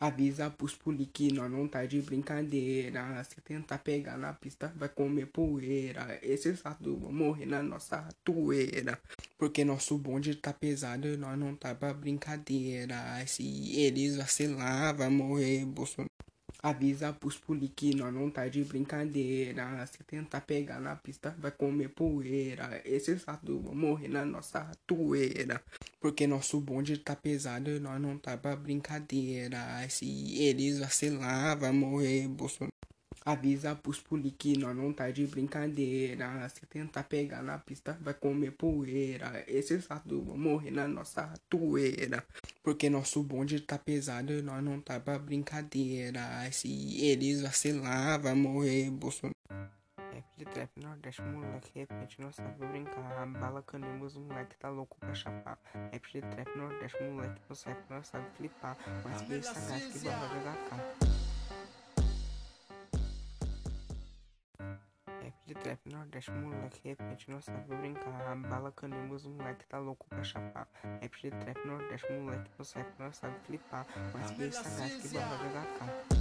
Avisa pros poli que nós não tá de brincadeira. Se tentar pegar na pista, vai comer poeira. Esses ratos vão morrer na nossa ratoeira. Porque nosso bonde tá pesado e nós não tá pra brincadeira. Se eles vacilar, vai morrer Bolsonaro. Avisa pros poli que nós não tá de brincadeira. Se tentar pegar na pista, vai comer poeira. Esses ratos vão morrer na nossa ratoeira. Porque nosso bonde tá pesado e nós não tá pra brincadeira. Se eles vacilar, vai morrer Bolsonaro. Avisa pros poli que nós não tá de brincadeira. Se tentar pegar na pista, vai comer poeira. Esses ratos vão morrer na nossa ratoeira. Porque nosso bonde tá pesado e nós não tá pra brincadeira. Se eles vacilar, vai morrer Bolsonaro. Rap de trap nordeste, moleque, repente não sabe brincar. Bala canibus, moleque tá louco pra chapar. Rap de trap nordeste, moleque, não sabe, não sabe flipar. Mas que sagaz que bala de HK. Rap de trap nordeste, moleque, repente não sabe brincar. Bala canibus, moleque tá louco pra chapar. Rap de trap nordeste, moleque, não sabe, não sabe flipar. Mas sagaz que bala de HK.